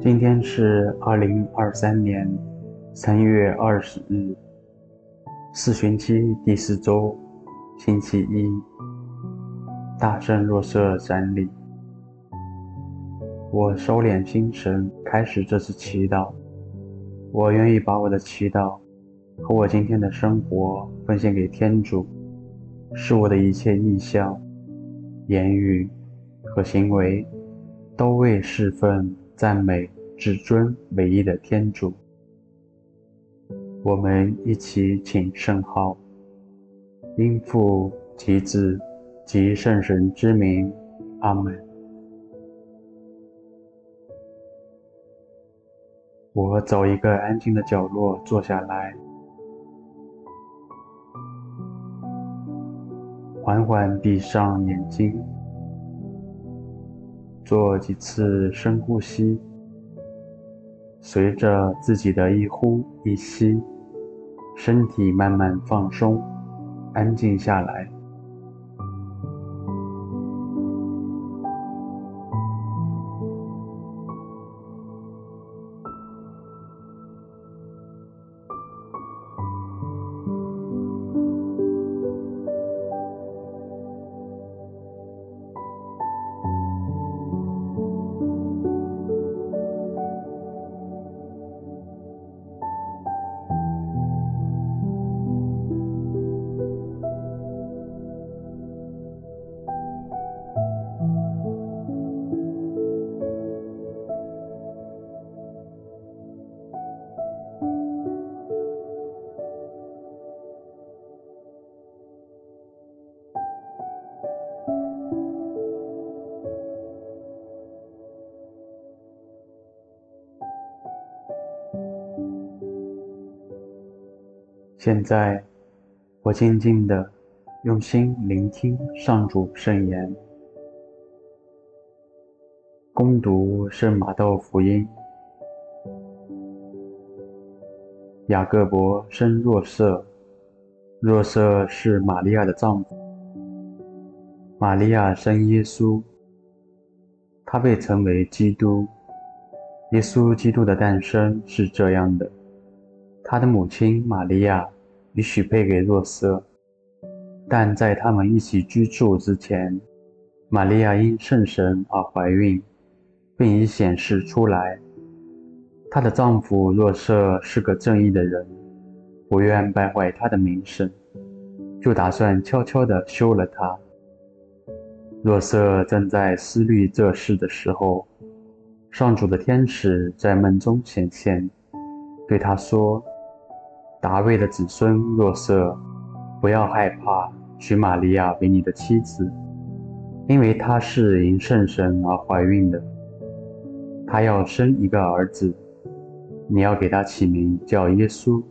今天是二零二三年三月二十日，四旬期第四周，星期一。大圣若瑟瞻礼。我收敛心神，开始这次祈祷。我愿意把我的祈祷和我今天的生活奉献给天主，使我的一切意向、言语和行为都为侍奉、赞美。至尊唯一的天主，我们一起请圣号，因父及子及圣神之名，阿门。我找一个安静的角落坐下来，缓缓闭上眼睛，做几次深呼吸。随着自己的一呼一吸，身体慢慢放松，安静下来。现在，我静静地用心聆听上主圣言，恭读圣马窦福音。雅各伯生若瑟，若瑟是玛利亚的丈夫。玛利亚生耶稣，他被称为基督。耶稣基督的诞生是这样的。他的母亲玛利亚已许配给若瑟，但在他们一起居住之前，玛利亚因圣神而怀孕，并已显示出来。她的丈夫若瑟是个正义的人，不愿败坏她的名声，就打算悄悄地休了她。若瑟正在思虑这事的时候，上主的天使在梦中显现，对他说。达味的子孙若瑟，不要害怕娶玛利亚为你的妻子，因为她是因圣神而怀孕的。她要生一个儿子，你要给他起名叫耶稣，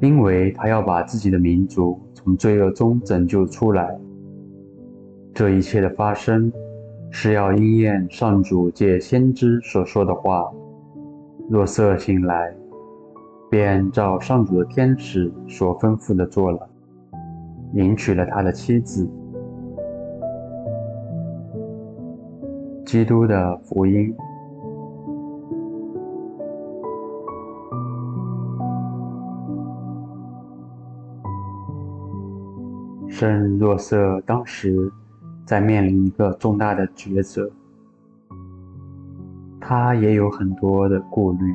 因为他要把自己的民族从罪恶中拯救出来。这一切的发生，是要应验上主借先知所说的话。若瑟醒来。便照上主的天使所吩咐的做了，迎娶了他的妻子。基督的福音。圣若瑟当时在面临一个重大的抉择，他也有很多的顾虑。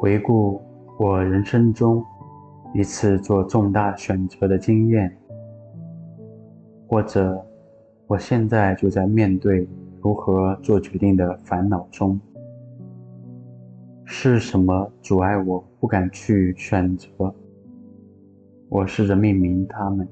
回顾我人生中一次做重大选择的经验，或者我现在就在面对如何做决定的烦恼中，是什么阻碍我不敢去选择？我试着命名它们。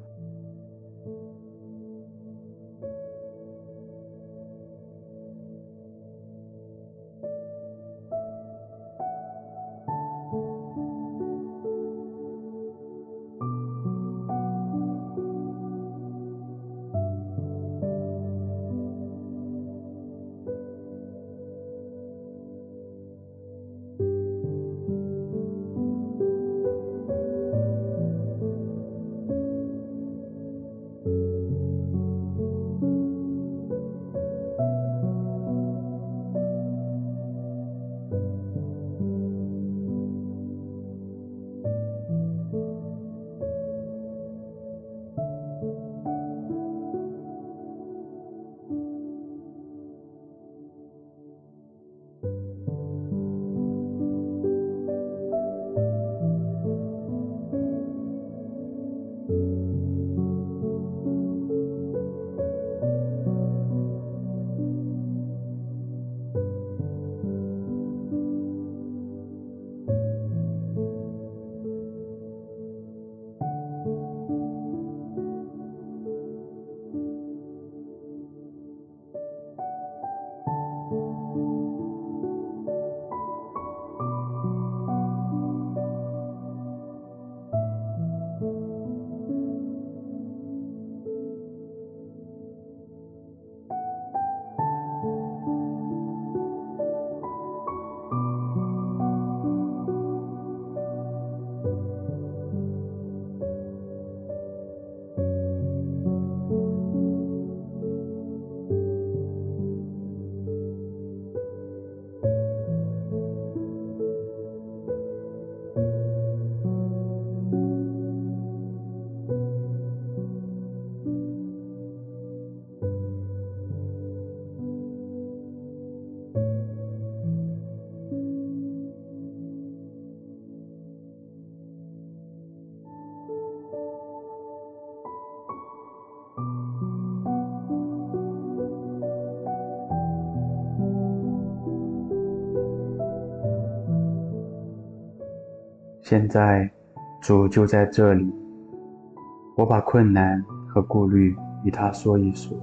现在，主就在这里。我把困难和顾虑与他说一说。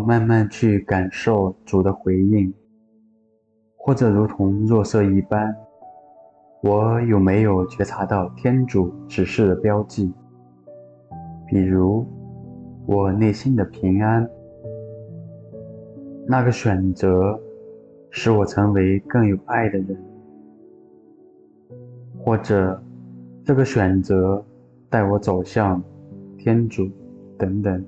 慢慢去感受主的回应，或者如同若瑟一般，我有没有觉察到天主指示的标记？比如，我内心的平安，那个选择使我成为更有爱的人，或者这个选择带我走向天主，等等。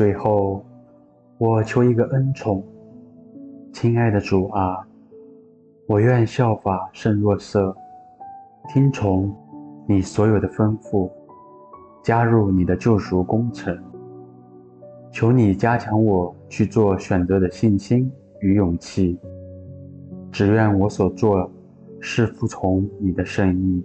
最后，我求一个恩宠，亲爱的主啊，我愿效法圣若瑟，听从你所有的吩咐，加入你的救赎工程。求你加强我去做选择的信心与勇气。只愿我所做是服从你的圣意。